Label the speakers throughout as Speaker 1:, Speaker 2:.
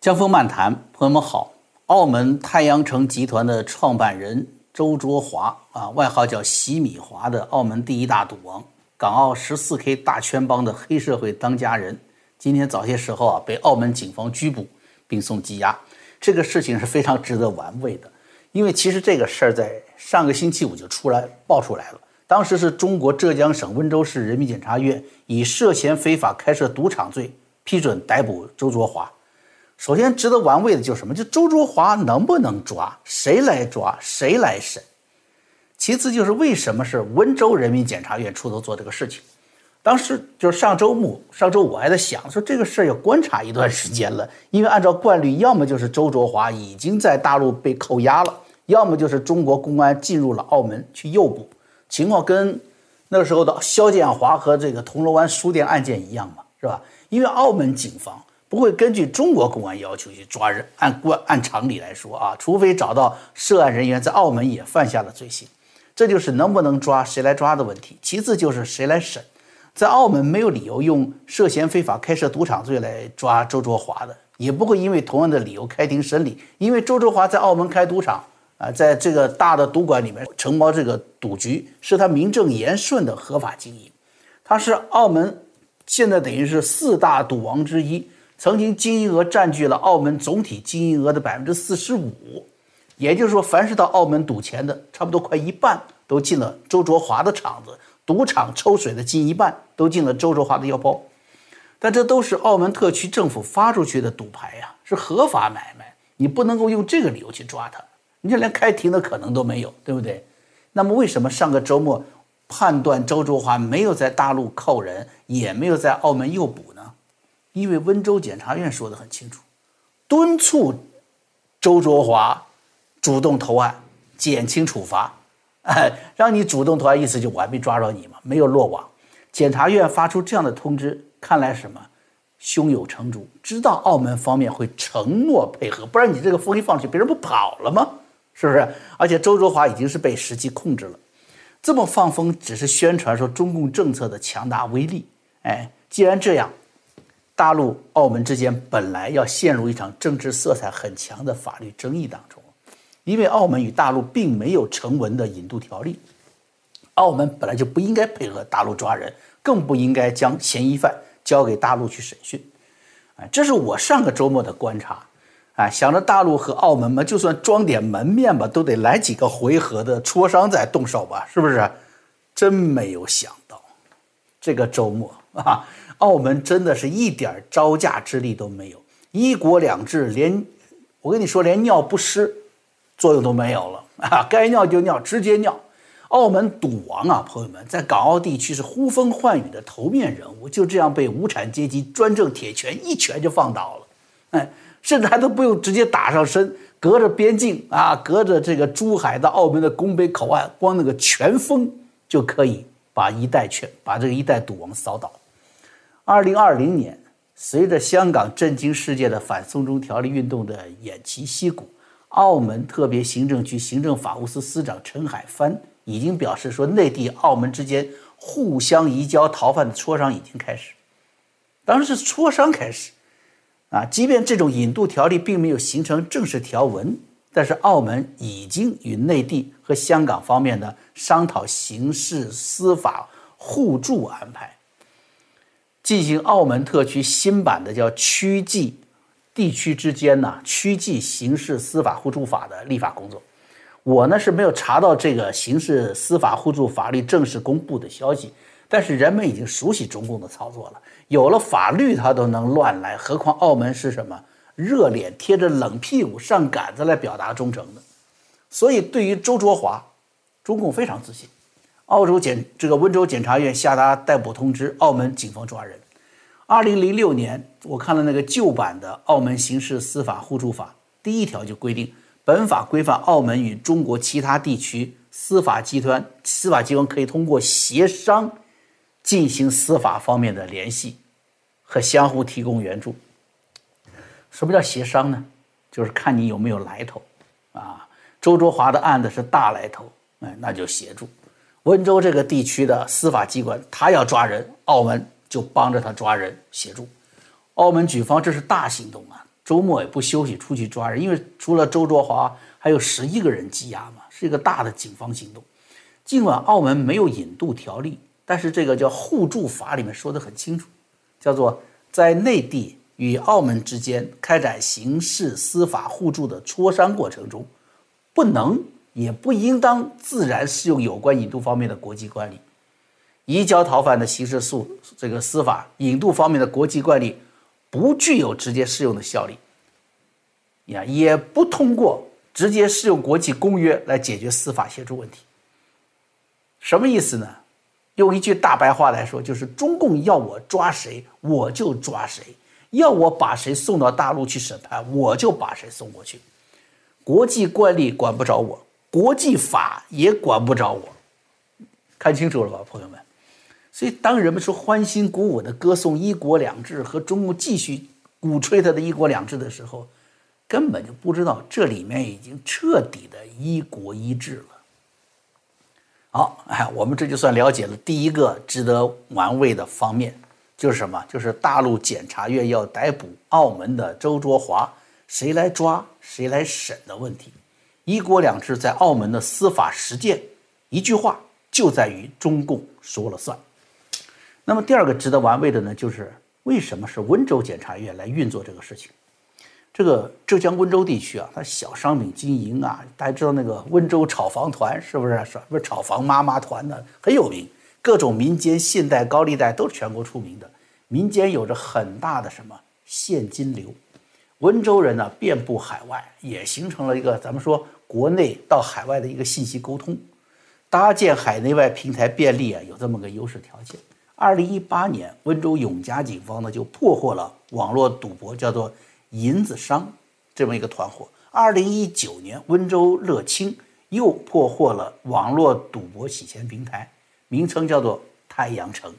Speaker 1: 江峰漫谈，朋友们好。澳门太阳城集团的创办人周卓华啊，外号叫“洗米华”的澳门第一大赌王，港澳十四 K 大圈帮的黑社会当家人，今天早些时候啊，被澳门警方拘捕并送羁押。这个事情是非常值得玩味的，因为其实这个事儿在上个星期五就出来爆出来了。当时是中国浙江省温州市人民检察院以涉嫌非法开设赌场罪批准逮捕周卓华。首先值得玩味的就是什么？就周卓华能不能抓？谁来抓？谁来审？其次就是为什么是温州人民检察院出头做这个事情？当时就是上周末、上周五还在想说这个事儿要观察一段时间了，因为按照惯例，要么就是周卓华已经在大陆被扣押了，要么就是中国公安进入了澳门去诱捕，情况跟那时候的肖建华和这个铜锣湾书店案件一样嘛，是吧？因为澳门警方。不会根据中国公安要求去抓人，按惯按常理来说啊，除非找到涉案人员在澳门也犯下了罪行，这就是能不能抓谁来抓的问题。其次就是谁来审，在澳门没有理由用涉嫌非法开设赌场罪来抓周卓华的，也不会因为同样的理由开庭审理，因为周卓华在澳门开赌场啊，在这个大的赌馆里面承包这个赌局，是他名正言顺的合法经营，他是澳门现在等于是四大赌王之一。曾经经营额占据了澳门总体经营额的百分之四十五，也就是说，凡是到澳门赌钱的，差不多快一半都进了周卓华的场子，赌场抽水的近一半都进了周卓华的腰包。但这都是澳门特区政府发出去的赌牌呀，是合法买卖，你不能够用这个理由去抓他，你这连开庭的可能都没有，对不对？那么为什么上个周末判断周卓华没有在大陆扣人，也没有在澳门诱捕呢？因为温州检察院说的很清楚，敦促周卓华主动投案，减轻处罚。哎，让你主动投案，意思就我还没抓着你嘛，没有落网。检察院发出这样的通知，看来什么胸有成竹，知道澳门方面会承诺配合，不然你这个风一放出去，别人不跑了吗？是不是？而且周卓华已经是被实际控制了，这么放风只是宣传说中共政策的强大威力。哎，既然这样。大陆、澳门之间本来要陷入一场政治色彩很强的法律争议当中，因为澳门与大陆并没有成文的引渡条例，澳门本来就不应该配合大陆抓人，更不应该将嫌疑犯交给大陆去审讯。啊，这是我上个周末的观察。啊，想着大陆和澳门嘛，就算装点门面吧，都得来几个回合的磋商再动手吧，是不是？真没有想到，这个周末啊。澳门真的是一点招架之力都没有，一国两制连，我跟你说连尿不湿作用都没有了啊！该尿就尿，直接尿。澳门赌王啊，朋友们，在港澳地区是呼风唤雨的头面人物，就这样被无产阶级专政铁拳一拳就放倒了。哎，甚至还都不用直接打上身，隔着边境啊，隔着这个珠海到澳门的拱北口岸，光那个拳风就可以把一代拳把这个一代赌王扫倒。二零二零年，随着香港震惊世界的反送中条例运动的偃旗息鼓，澳门特别行政区行政法务司司长陈海帆已经表示说，内地、澳门之间互相移交逃犯的磋商已经开始。当然是磋商开始，啊，即便这种引渡条例并没有形成正式条文，但是澳门已经与内地和香港方面的商讨刑事司法互助安排。进行澳门特区新版的叫区际地区之间呢区际刑事司法互助法的立法工作，我呢是没有查到这个刑事司法互助法律正式公布的消息，但是人们已经熟悉中共的操作了，有了法律他都能乱来，何况澳门是什么？热脸贴着冷屁股上杆子来表达忠诚的，所以对于周卓华，中共非常自信。澳洲检这个温州检察院下达逮捕通知，澳门警方抓人。二零零六年，我看了那个旧版的《澳门刑事司法互助法》，第一条就规定，本法规范澳门与中国其他地区司法集团、司法机关可以通过协商进行司法方面的联系和相互提供援助。什么叫协商呢？就是看你有没有来头啊。周卓华的案子是大来头，哎，那就协助。温州这个地区的司法机关，他要抓人，澳门就帮着他抓人，协助。澳门举方这是大行动啊！周末也不休息出去抓人，因为除了周卓华，还有十一个人羁押嘛，是一个大的警方行动。尽管澳门没有引渡条例，但是这个叫互助法里面说的很清楚，叫做在内地与澳门之间开展刑事司法互助的磋商过程中，不能也不应当自然适用有关引渡方面的国际惯例。移交逃犯的刑事诉这个司法引渡方面的国际惯例，不具有直接适用的效力，呀，也不通过直接适用国际公约来解决司法协助问题。什么意思呢？用一句大白话来说，就是中共要我抓谁，我就抓谁；要我把谁送到大陆去审判，我就把谁送过去。国际惯例管不着我，国际法也管不着我。看清楚了吧，朋友们？所以，当人们说欢欣鼓舞的歌颂“一国两制”和中共继续鼓吹他的一国两制的时候，根本就不知道这里面已经彻底的一国一制了。好，哎，我们这就算了解了第一个值得玩味的方面，就是什么？就是大陆检察院要逮捕澳门的周卓华，谁来抓，谁来审的问题。一国两制在澳门的司法实践，一句话就在于中共说了算。那么第二个值得玩味的呢，就是为什么是温州检察院来运作这个事情？这个浙江温州地区啊，它小商品经营啊，大家知道那个温州炒房团是不是？是不是炒房妈妈团呢很有名？各种民间信贷、高利贷都是全国出名的。民间有着很大的什么现金流？温州人呢遍布海外，也形成了一个咱们说国内到海外的一个信息沟通，搭建海内外平台便利啊，有这么个优势条件。二零一八年，温州永嘉警方呢就破获了网络赌博，叫做“银子商”这么一个团伙。二零一九年，温州乐清又破获了网络赌博洗钱平台，名称叫做“太阳城”。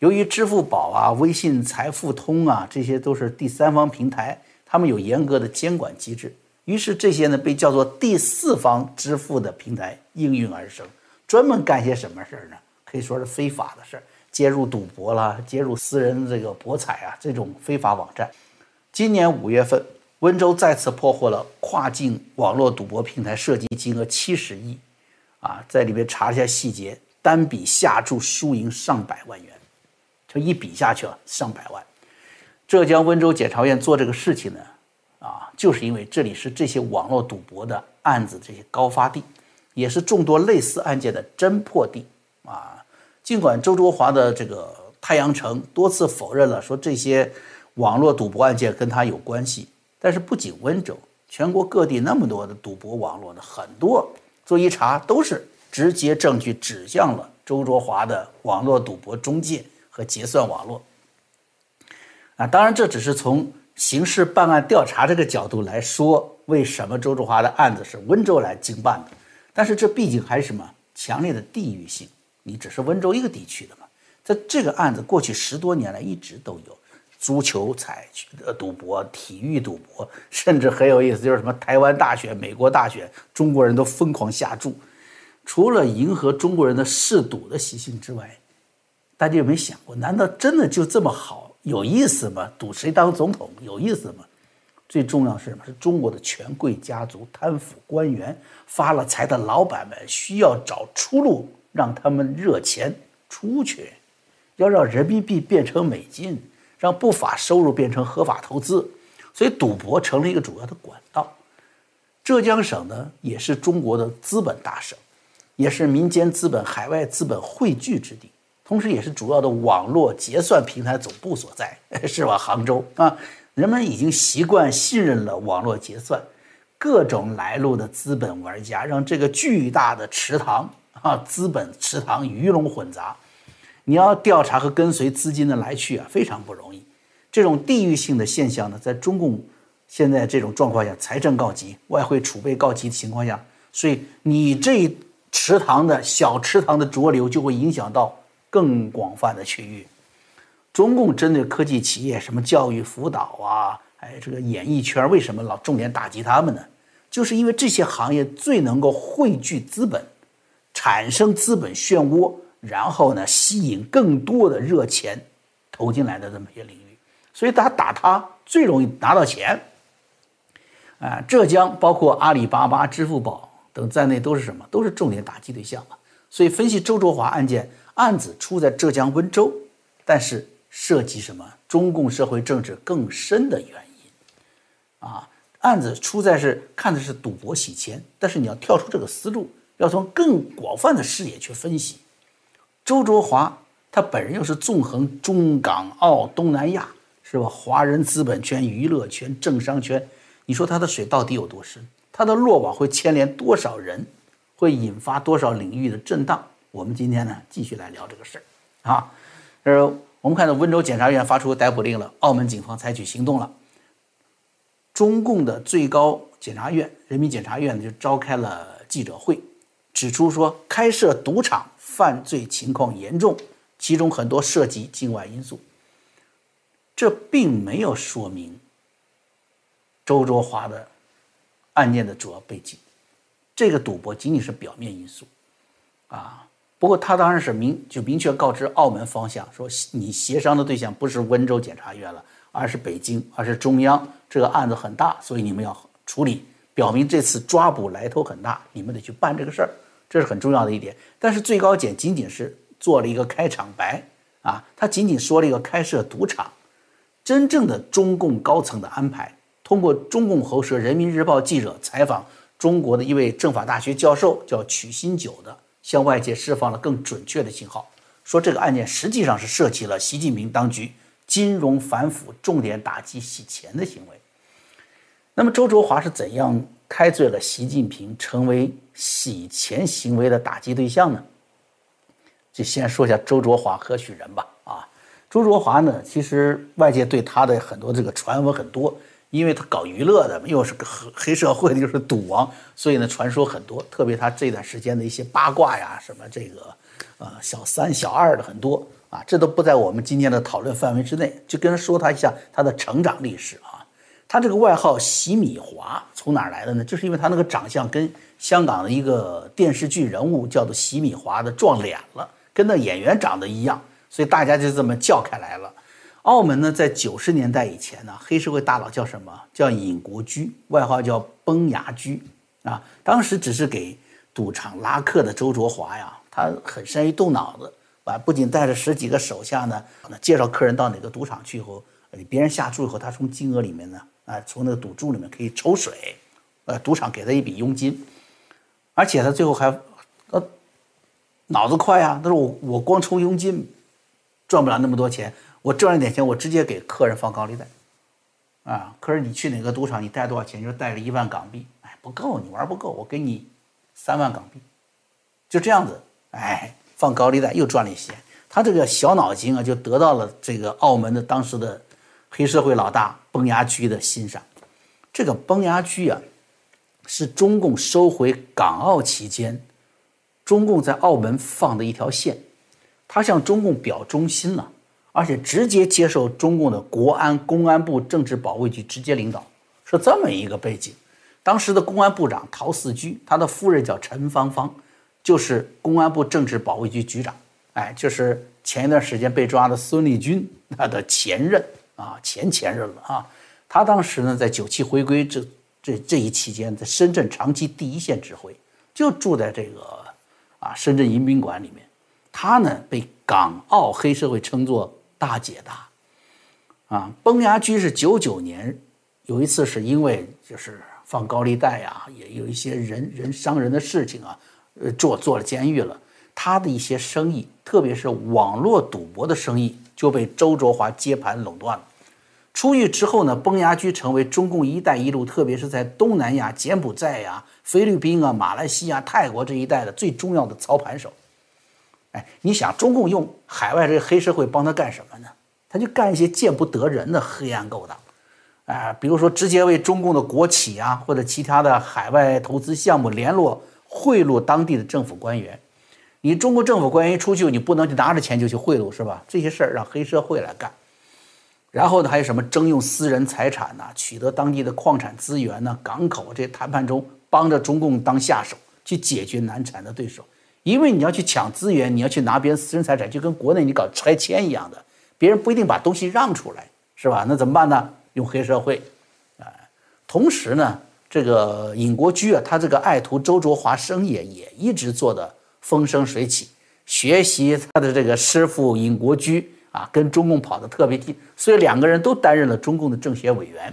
Speaker 1: 由于支付宝啊、微信财付通啊，这些都是第三方平台，他们有严格的监管机制，于是这些呢被叫做第四方支付的平台应运而生，专门干些什么事儿呢？可以说是非法的事儿。接入赌博啦，接入私人这个博彩啊，这种非法网站。今年五月份，温州再次破获了跨境网络赌博平台涉及金额七十亿，啊，在里面查一下细节，单笔下注输赢上百万元，就一笔下去了上百万。浙江温州检察院做这个事情呢，啊，就是因为这里是这些网络赌博的案子这些高发地，也是众多类似案件的侦破地啊。尽管周卓华的这个太阳城多次否认了，说这些网络赌博案件跟他有关系，但是不仅温州，全国各地那么多的赌博网络呢，很多做一查都是直接证据指向了周卓华的网络赌博中介和结算网络。啊，当然这只是从刑事办案调查这个角度来说，为什么周志华的案子是温州来经办的？但是这毕竟还是什么强烈的地域性。你只是温州一个地区的嘛，在这个案子过去十多年来一直都有足球彩呃赌博、体育赌博，甚至很有意思，就是什么台湾大选、美国大选，中国人都疯狂下注。除了迎合中国人的嗜赌的习性之外，大家有没有想过，难道真的就这么好有意思吗？赌谁当总统有意思吗？最重要是什么？是中国的权贵家族、贪腐官员、发了财的老板们需要找出路。让他们热钱出去，要让人民币变成美金，让不法收入变成合法投资，所以赌博成了一个主要的管道。浙江省呢，也是中国的资本大省，也是民间资本、海外资本汇聚之地，同时也是主要的网络结算平台总部所在，是吧？杭州啊，人们已经习惯信任了网络结算，各种来路的资本玩家让这个巨大的池塘。啊，资本池塘鱼龙混杂，你要调查和跟随资金的来去啊，非常不容易。这种地域性的现象呢，在中共现在这种状况下，财政告急、外汇储备告急的情况下，所以你这池塘的小池塘的浊流就会影响到更广泛的区域。中共针对科技企业，什么教育辅导啊，还有这个演艺圈，为什么老重点打击他们呢？就是因为这些行业最能够汇聚资本。产生资本漩涡，然后呢，吸引更多的热钱投进来的这么一些领域，所以他打他最容易拿到钱。啊，浙江包括阿里巴巴、支付宝等在内都是什么？都是重点打击对象嘛。所以分析周卓华案件，案子出在浙江温州，但是涉及什么？中共社会政治更深的原因。啊，案子出在是看的是赌博洗钱，但是你要跳出这个思路，要从更广泛的视野去分析。周卓华他本人又是纵横中港澳东南亚，是吧？华人资本圈、娱乐圈、政商圈。你说他的水到底有多深？他的落网会牵连多少人？会引发多少领域的震荡？我们今天呢，继续来聊这个事儿啊。呃，我们看到温州检察院发出逮捕令了，澳门警方采取行动了。中共的最高检察院人民检察院就召开了记者会，指出说，开设赌场犯罪情况严重，其中很多涉及境外因素。这并没有说明。周卓华的案件的主要背景，这个赌博仅仅是表面因素，啊，不过他当然是明就明确告知澳门方向说，你协商的对象不是温州检察院了，而是北京，而是中央。这个案子很大，所以你们要处理，表明这次抓捕来头很大，你们得去办这个事儿，这是很重要的一点。但是最高检仅仅是做了一个开场白，啊，他仅仅说了一个开设赌场，真正的中共高层的安排。通过中共喉舌，《人民日报》记者采访中国的一位政法大学教授，叫曲新九的，向外界释放了更准确的信号，说这个案件实际上是涉及了习近平当局金融反腐、重点打击洗钱的行为。那么周卓华是怎样开罪了习近平，成为洗钱行为的打击对象呢？就先说一下周卓华何许人吧。啊，周卓华呢，其实外界对他的很多这个传闻很多。因为他搞娱乐的，又是个黑黑社会的，又是赌王，所以呢，传说很多。特别他这段时间的一些八卦呀，什么这个，呃，小三、小二的很多啊，这都不在我们今天的讨论范围之内。就跟他说他一下他的成长历史啊，他这个外号“洗米华”从哪来的呢？就是因为他那个长相跟香港的一个电视剧人物叫做洗米华的撞脸了，跟那演员长得一样，所以大家就这么叫开来了。澳门呢，在九十年代以前呢，黑社会大佬叫什么？叫尹国驹，外号叫崩牙驹啊。当时只是给赌场拉客的周卓华呀，他很善于动脑子啊，不仅带着十几个手下呢，介绍客人到哪个赌场去以后，别人下注以后，他从金额里面呢，啊，从那个赌注里面可以抽水，呃，赌场给他一笔佣金，而且他最后还，呃，脑子快啊，他说我我光抽佣金，赚不了那么多钱。我赚了点钱，我直接给客人放高利贷，啊，可是你去哪个赌场，你带多少钱？就带了一万港币，哎，不够，你玩不够，我给你三万港币，就这样子，哎，放高利贷又赚了一些。他这个小脑筋啊，就得到了这个澳门的当时的黑社会老大崩牙驹的欣赏。这个崩牙驹啊，是中共收回港澳期间，中共在澳门放的一条线，他向中共表忠心了。而且直接接受中共的国安公安部政治保卫局直接领导，是这么一个背景。当时的公安部长陶四居，他的夫人叫陈芳芳，就是公安部政治保卫局局长。哎，就是前一段时间被抓的孙立军他的前任啊，前前任了啊。他当时呢，在九七回归这这这一期间，在深圳长期第一线指挥，就住在这个啊深圳迎宾馆里面。他呢，被港澳黑社会称作。大姐大，啊，崩牙驹是九九年有一次是因为就是放高利贷呀，也有一些人人伤人的事情啊，呃，坐坐了监狱了。他的一些生意，特别是网络赌博的生意，就被周卓华接盘垄断了。出狱之后呢，崩牙驹成为中共“一带一路”，特别是在东南亚、柬埔寨呀、菲律宾啊、马来西亚、泰国这一带的最重要的操盘手。哎，你想中共用海外这个黑社会帮他干什么呢？他就干一些见不得人的黑暗勾当，哎，比如说直接为中共的国企啊或者其他的海外投资项目联络贿赂当地的政府官员。你中国政府官员一出去，你不能就拿着钱就去贿赂是吧？这些事儿让黑社会来干。然后呢，还有什么征用私人财产呐，取得当地的矿产资源呐？港口这些谈判中帮着中共当下手，去解决难缠的对手。因为你要去抢资源，你要去拿别人私人财产，就跟国内你搞拆迁一样的，别人不一定把东西让出来，是吧？那怎么办呢？用黑社会，啊，同时呢，这个尹国驹啊，他这个爱徒周卓华生意也一直做的风生水起，学习他的这个师傅尹国驹啊，跟中共跑得特别近，所以两个人都担任了中共的政协委员。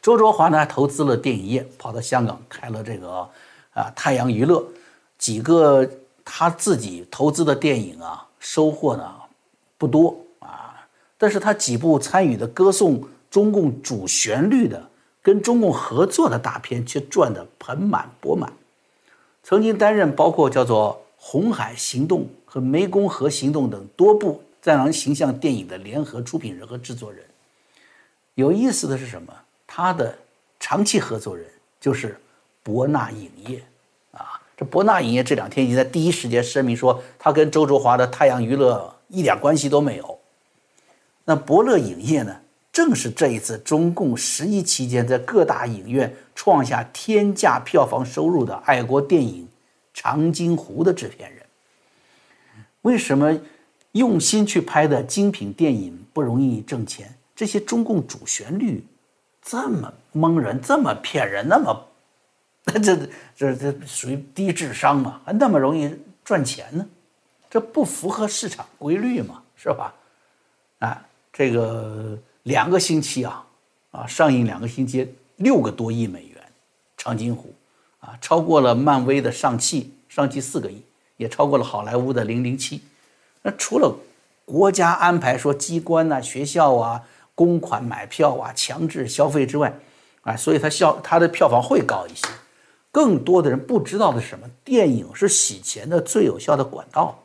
Speaker 1: 周卓华呢，投资了电影业，跑到香港开了这个啊太阳娱乐，几个他自己投资的电影啊，收获呢不多啊，但是他几部参与的歌颂中共主旋律的、跟中共合作的大片却赚得盆满钵满。曾经担任包括叫做《红海行动》和《湄公河行动》等多部战狼形象电影的联合出品人和制作人。有意思的是什么？他的长期合作人就是博纳影业，这博纳影业这两天已经在第一时间声明说，他跟周卓华的太阳娱乐一点关系都没有。那博乐影业呢，正是这一次中共十一期间在各大影院创下天价票房收入的爱国电影《长津湖》的制片人。为什么用心去拍的精品电影不容易挣钱？这些中共主旋律。这么蒙人，这么骗人，那么，这这这属于低智商嘛？还那么容易赚钱呢？这不符合市场规律嘛？是吧？啊，这个两个星期啊，啊上映两个星期，六个多亿美元，《长津湖》啊，超过了漫威的《上汽》，上汽四个亿，也超过了好莱坞的《零零七》。那除了国家安排说机关呐、学校啊。公款买票啊，强制消费之外，啊，所以它效它的票房会高一些。更多的人不知道的是什么？电影是洗钱的最有效的管道。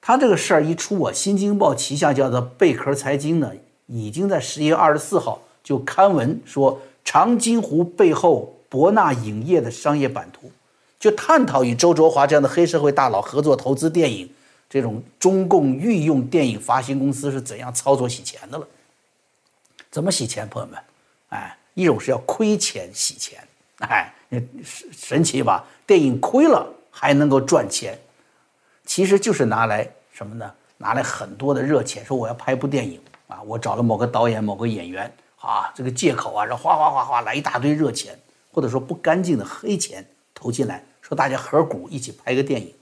Speaker 1: 他这个事儿一出啊，新京报旗下叫做贝壳财经呢，已经在十一月二十四号就刊文说，长津湖背后博纳影业的商业版图，就探讨与周卓华这样的黑社会大佬合作投资电影，这种中共御用电影发行公司是怎样操作洗钱的了。怎么洗钱，朋友们？哎，一种是要亏钱洗钱，哎，神神奇吧？电影亏了还能够赚钱，其实就是拿来什么呢？拿来很多的热钱，说我要拍部电影啊，我找了某个导演、某个演员啊，这个借口啊，然后哗哗哗哗来一大堆热钱，或者说不干净的黑钱投进来，说大家合股一起拍个电影，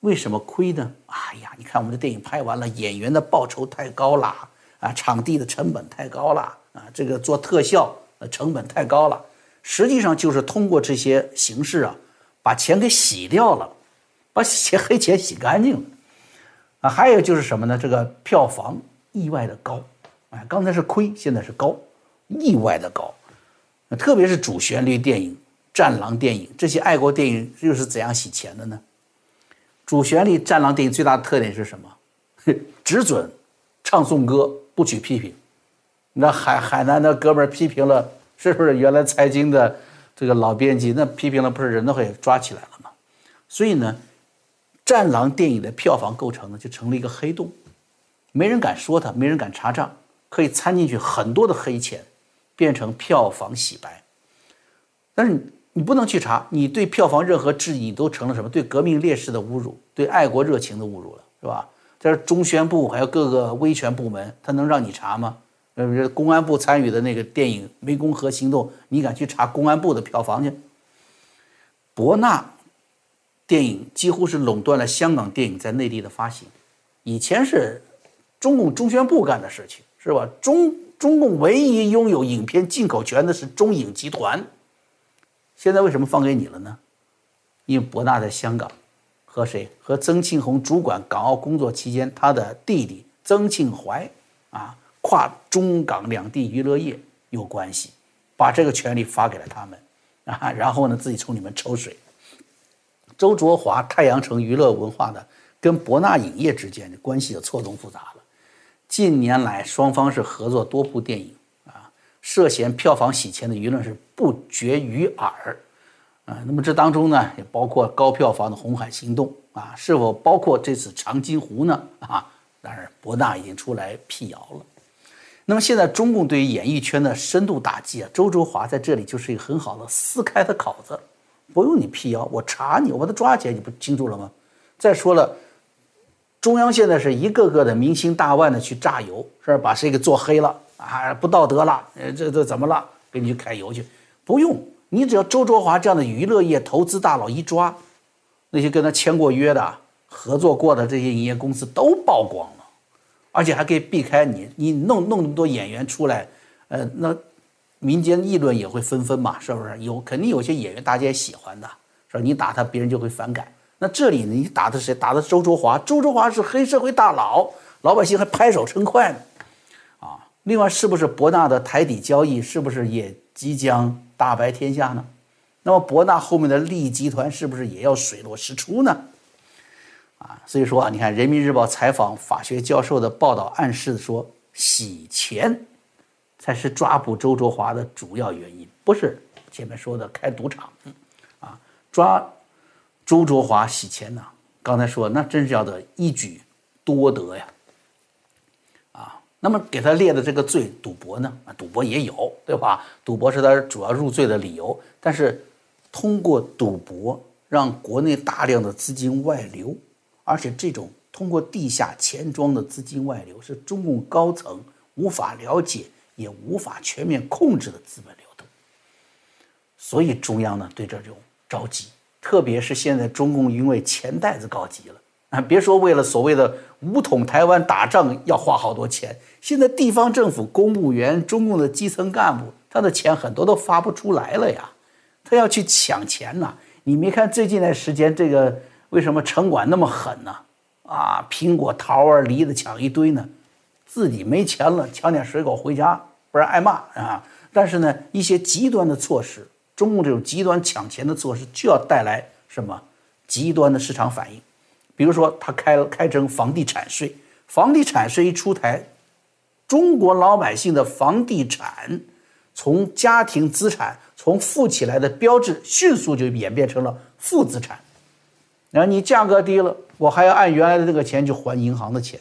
Speaker 1: 为什么亏呢？哎呀，你看我们的电影拍完了，演员的报酬太高了。啊，场地的成本太高了啊！这个做特效呃成本太高了，实际上就是通过这些形式啊，把钱给洗掉了，把钱黑钱洗干净了啊！还有就是什么呢？这个票房意外的高，哎，刚才是亏，现在是高，意外的高。特别是主旋律电影、战狼电影这些爱国电影又是怎样洗钱的呢？主旋律战狼电影最大的特点是什么？只准唱颂歌。不许批评，那海海南的哥们儿批评了，是不是原来财经的这个老编辑？那批评了，不是人都会抓起来了吗？所以呢，《战狼》电影的票房构成呢，就成了一个黑洞，没人敢说它，没人敢查账，可以掺进去很多的黑钱，变成票房洗白。但是你不能去查，你对票房任何质疑，都成了什么？对革命烈士的侮辱，对爱国热情的侮辱了，是吧？这是中宣部还有各个威权部门，他能让你查吗？呃，公安部参与的那个电影《湄公河行动》，你敢去查公安部的票房去？博纳电影几乎是垄断了香港电影在内地的发行，以前是中共中宣部干的事情，是吧？中中共唯一拥有影片进口权的是中影集团，现在为什么放给你了呢？因为博纳在香港。和谁？和曾庆红主管港澳工作期间，他的弟弟曾庆怀，啊，跨中港两地娱乐业有关系，把这个权利发给了他们，啊，然后呢，自己从里面抽水。周卓华太阳城娱乐文化的跟博纳影业之间的关系就错综复杂了。近年来，双方是合作多部电影，啊，涉嫌票房洗钱的舆论是不绝于耳。啊，那么这当中呢，也包括高票房的《红海行动》啊，是否包括这次《长津湖》呢？啊，当然，博纳已经出来辟谣了。那么现在中共对于演艺圈的深度打击啊，周周华在这里就是一个很好的撕开的口子，不用你辟谣，我查你，我把他抓起来，你不清楚了吗？再说了，中央现在是一个个的明星大腕的去榨油，是吧？把谁给做黑了啊？不道德了，呃，这这怎么了？给你去揩油去？不用，你只要周卓华这样的娱乐业投资大佬一抓，那些跟他签过约的、合作过的这些营业公司都曝光，而且还可以避开你，你弄弄那么多演员出来，呃，那民间议论也会纷纷嘛，是不是？有肯定有些演员大家也喜欢的，是吧？你打他，别人就会反感。那这里呢？你打的谁？打的周卓华。周卓华是黑社会大佬，老百姓还拍手称快呢。啊，另外是不是博纳的台底交易是不是也即将大白天下呢？那么博纳后面的利益集团是不是也要水落石出呢？啊，所以说啊，你看人民日报采访法学教授的报道暗示说，洗钱才是抓捕周卓华的主要原因，不是前面说的开赌场。啊，抓。周卓华洗钱呢？刚才说那真是叫做一举多得呀！啊，那么给他列的这个罪，赌博呢？啊，赌博也有，对吧？赌博是他主要入罪的理由。但是通过赌博让国内大量的资金外流，而且这种通过地下钱庄的资金外流，是中共高层无法了解也无法全面控制的资本流动。所以中央呢，对这种着急。特别是现在中共因为钱袋子告急了啊！别说为了所谓的武统台湾打仗要花好多钱，现在地方政府公务员、中共的基层干部，他的钱很多都发不出来了呀，他要去抢钱呐！你没看最近的时间，这个为什么城管那么狠呢？啊，苹果、桃啊、梨子抢一堆呢，自己没钱了，抢点水果回家，不然挨骂啊！但是呢，一些极端的措施。中共这种极端抢钱的措施就要带来什么极端的市场反应？比如说，他开开征房地产税，房地产税一出台，中国老百姓的房地产从家庭资产从富起来的标志，迅速就演变成了负资产。然后你价格低了，我还要按原来的这个钱去还银行的钱，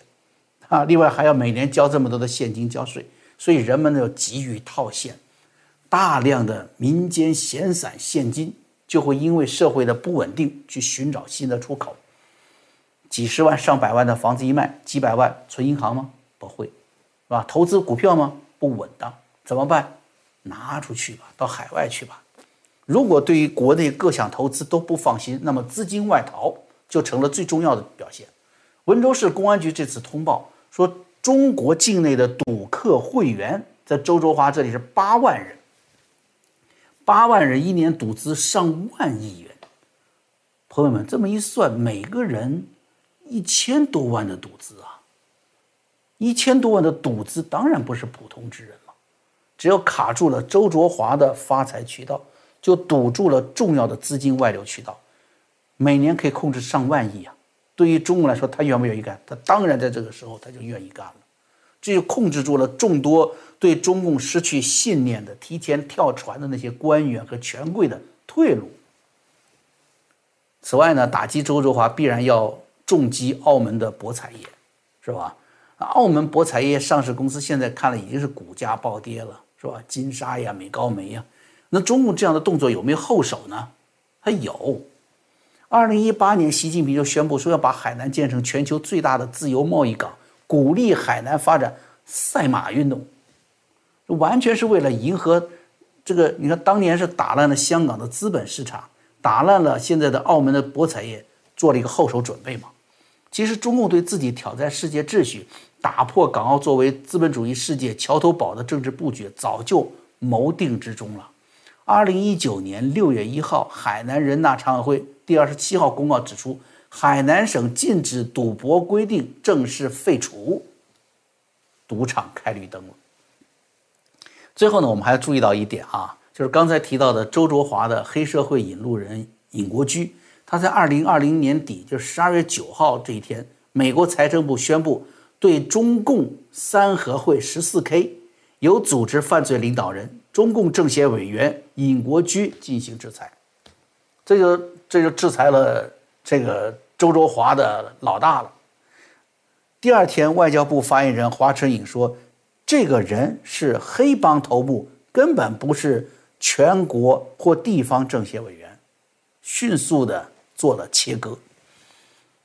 Speaker 1: 啊，另外还要每年交这么多的现金交税，所以人们呢要急于套现。大量的民间闲散现金就会因为社会的不稳定去寻找新的出口。几十万上百万的房子一卖，几百万存银行吗？不会，是吧？投资股票吗？不稳当，怎么办？拿出去吧，到海外去吧。如果对于国内各项投资都不放心，那么资金外逃就成了最重要的表现。温州市公安局这次通报说，中国境内的赌客会员在周周华这里是八万人。八万人一年赌资上万亿元，朋友们这么一算，每个人一千多万的赌资啊！一千多万的赌资当然不是普通之人了，只要卡住了周卓华的发财渠道，就堵住了重要的资金外流渠道，每年可以控制上万亿啊！对于中国来说，他愿不愿意干？他当然在这个时候他就愿意干了，这就控制住了众多。对中共失去信念的、提前跳船的那些官员和权贵的退路。此外呢，打击周周华必然要重击澳门的博彩业，是吧？澳门博彩业上市公司现在看了已经是股价暴跌了，是吧？金沙呀、美高梅呀，那中共这样的动作有没有后手呢？他有。二零一八年，习近平就宣布说要把海南建成全球最大的自由贸易港，鼓励海南发展赛马运动。完全是为了迎合这个，你看当年是打烂了香港的资本市场，打烂了现在的澳门的博彩业，做了一个后手准备嘛。其实中共对自己挑战世界秩序、打破港澳作为资本主义世界桥头堡的政治布局，早就谋定之中了。二零一九年六月一号，海南人大常委会第二十七号公告指出，海南省禁止赌博规定正式废除，赌场开绿灯了。最后呢，我们还要注意到一点啊，就是刚才提到的周卓华的黑社会引路人尹国驹，他在二零二零年底，就十二月九号这一天，美国财政部宣布对中共三合会十四 K 有组织犯罪领导人、中共政协委员尹国驹进行制裁，这就这就制裁了这个周卓华的老大了。第二天，外交部发言人华春莹说。这个人是黑帮头目，根本不是全国或地方政协委员，迅速的做了切割。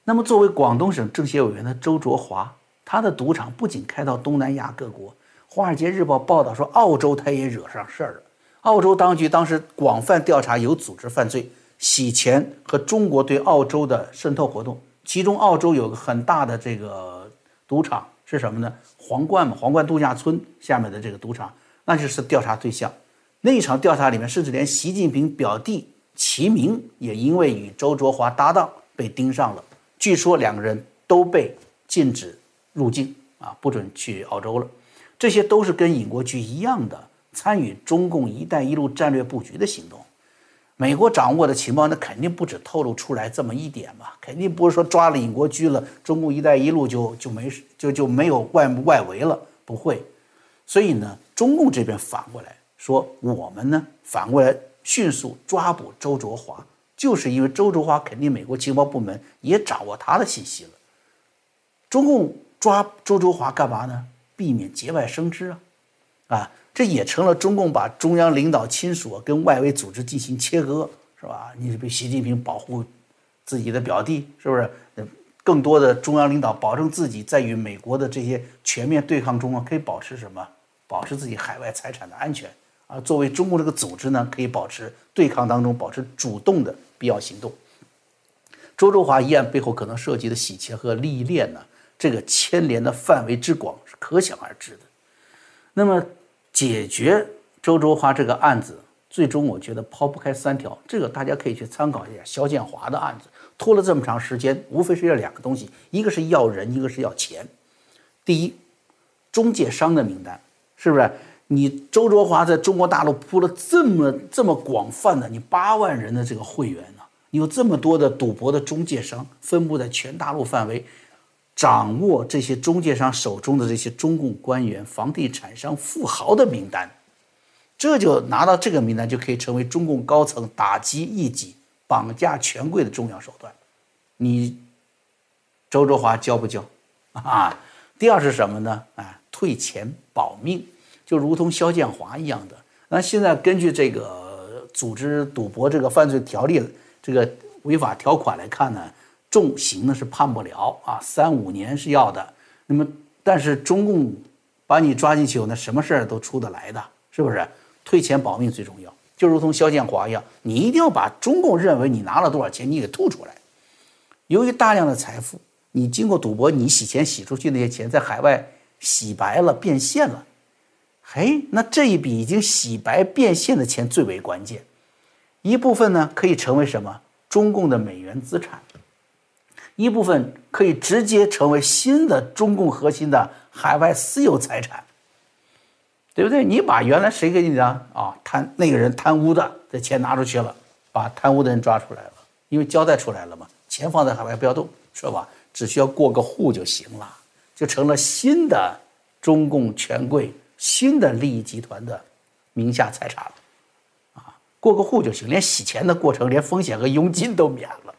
Speaker 1: 那么，作为广东省政协委员的周卓华，他的赌场不仅开到东南亚各国，《华尔街日报》报道说，澳洲他也惹上事儿了。澳洲当局当时广泛调查有组织犯罪、洗钱和中国对澳洲的渗透活动，其中澳洲有个很大的这个赌场是什么呢？皇冠嘛，皇冠度假村下面的这个赌场，那就是调查对象。那一场调查里面，甚至连习近平表弟齐明也因为与周卓华搭档被盯上了。据说两个人都被禁止入境啊，不准去澳洲了。这些都是跟尹国驹一样的参与中共“一带一路”战略布局的行动。美国掌握的情报那肯定不止透露出来这么一点嘛，肯定不是说抓了尹国驹了，中共“一带一路”就就没就就没有外外围了，不会。所以呢，中共这边反过来说，我们呢反过来迅速抓捕周卓华。就是因为周卓华肯定美国情报部门也掌握他的信息了。中共抓周卓华干嘛呢？避免节外生枝啊，啊，这也成了中共把中央领导亲属跟外围组织进行切割，是吧？你是被习近平保护自己的表弟，是不是？更多的中央领导保证自己在与美国的这些全面对抗中啊，可以保持什么？保持自己海外财产的安全啊。作为中共这个组织呢，可以保持对抗当中保持主动的。必要行动。周周华一案背后可能涉及的洗钱和利益链呢？这个牵连的范围之广是可想而知的。那么，解决周周华这个案子，最终我觉得抛不开三条。这个大家可以去参考一下肖建华的案子，拖了这么长时间，无非是要两个东西：一个是要人，一个是要钱。第一，中介商的名单，是不是？你周卓华在中国大陆铺了这么这么广泛的，你八万人的这个会员呢？有这么多的赌博的中介商分布在全大陆范围，掌握这些中介商手中的这些中共官员、房地产商、富豪的名单，这就拿到这个名单就可以成为中共高层打击异己、绑架权贵的重要手段。你周周华交不交 啊？第二是什么呢？啊，退钱保命。就如同肖建华一样的，那现在根据这个组织赌博这个犯罪条例这个违法条款来看呢，重刑呢是判不了啊，三五年是要的。那么，但是中共把你抓进去以后，那什么事儿都出得来的，是不是？退钱保命最重要，就如同肖建华一样，你一定要把中共认为你拿了多少钱，你给吐出来。由于大量的财富，你经过赌博，你洗钱洗出去那些钱，在海外洗白了，变现了。嘿，那这一笔已经洗白变现的钱最为关键，一部分呢可以成为什么？中共的美元资产，一部分可以直接成为新的中共核心的海外私有财产，对不对？你把原来谁给你的啊贪那个人贪污的这钱拿出去了，把贪污的人抓出来了，因为交代出来了嘛，钱放在海外不要动，是吧？只需要过个户就行了，就成了新的中共权贵。新的利益集团的名下财产了，啊，过个户就行，连洗钱的过程、连风险和佣金都免了。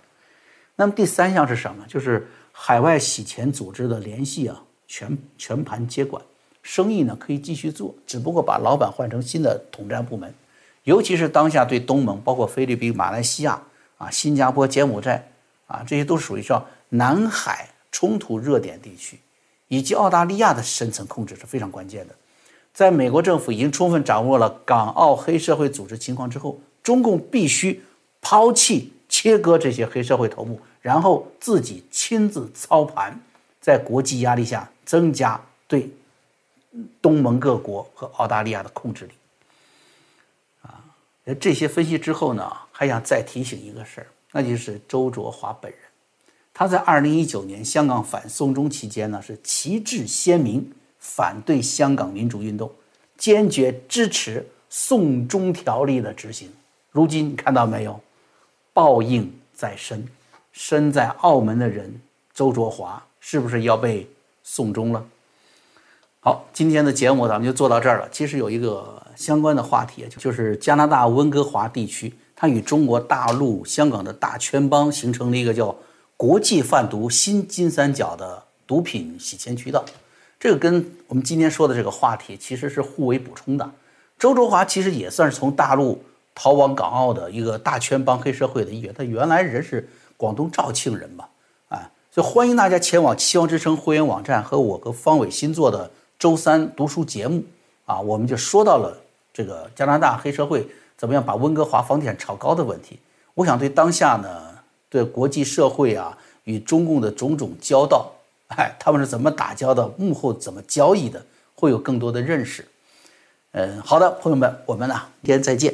Speaker 1: 那么第三项是什么？就是海外洗钱组织的联系啊，全全盘接管，生意呢可以继续做，只不过把老板换成新的统战部门。尤其是当下对东盟，包括菲律宾、马来西亚啊、新加坡、柬埔寨啊，这些都属于叫南海冲突热点地区，以及澳大利亚的深层控制是非常关键的。在美国政府已经充分掌握了港澳黑社会组织情况之后，中共必须抛弃切割这些黑社会头目，然后自己亲自操盘，在国际压力下增加对东盟各国和澳大利亚的控制力。啊，这些分析之后呢，还想再提醒一个事儿，那就是周卓华本人，他在二零一九年香港反送中期间呢，是旗帜鲜明。反对香港民主运动，坚决支持《送中条例》的执行。如今看到没有？报应在身，身在澳门的人周卓华是不是要被送终了？好，今天的节目咱们就做到这儿了。其实有一个相关的话题，就是加拿大温哥华地区，它与中国大陆、香港的大圈帮形成了一个叫“国际贩毒新金三角”的毒品洗钱渠道。这个跟我们今天说的这个话题其实是互为补充的。周卓华其实也算是从大陆逃往港澳的一个大圈帮黑社会的一员，他原来人是广东肇庆人嘛，啊，所以欢迎大家前往期望之声会员网站和我和方伟新做的周三读书节目啊，我们就说到了这个加拿大黑社会怎么样把温哥华房地产炒高的问题。我想对当下呢，对国际社会啊与中共的种种交道，哎，他们是怎么打交道，幕后怎么交易的，会有更多的认识。嗯，好的，朋友们，我们呢，明天再见。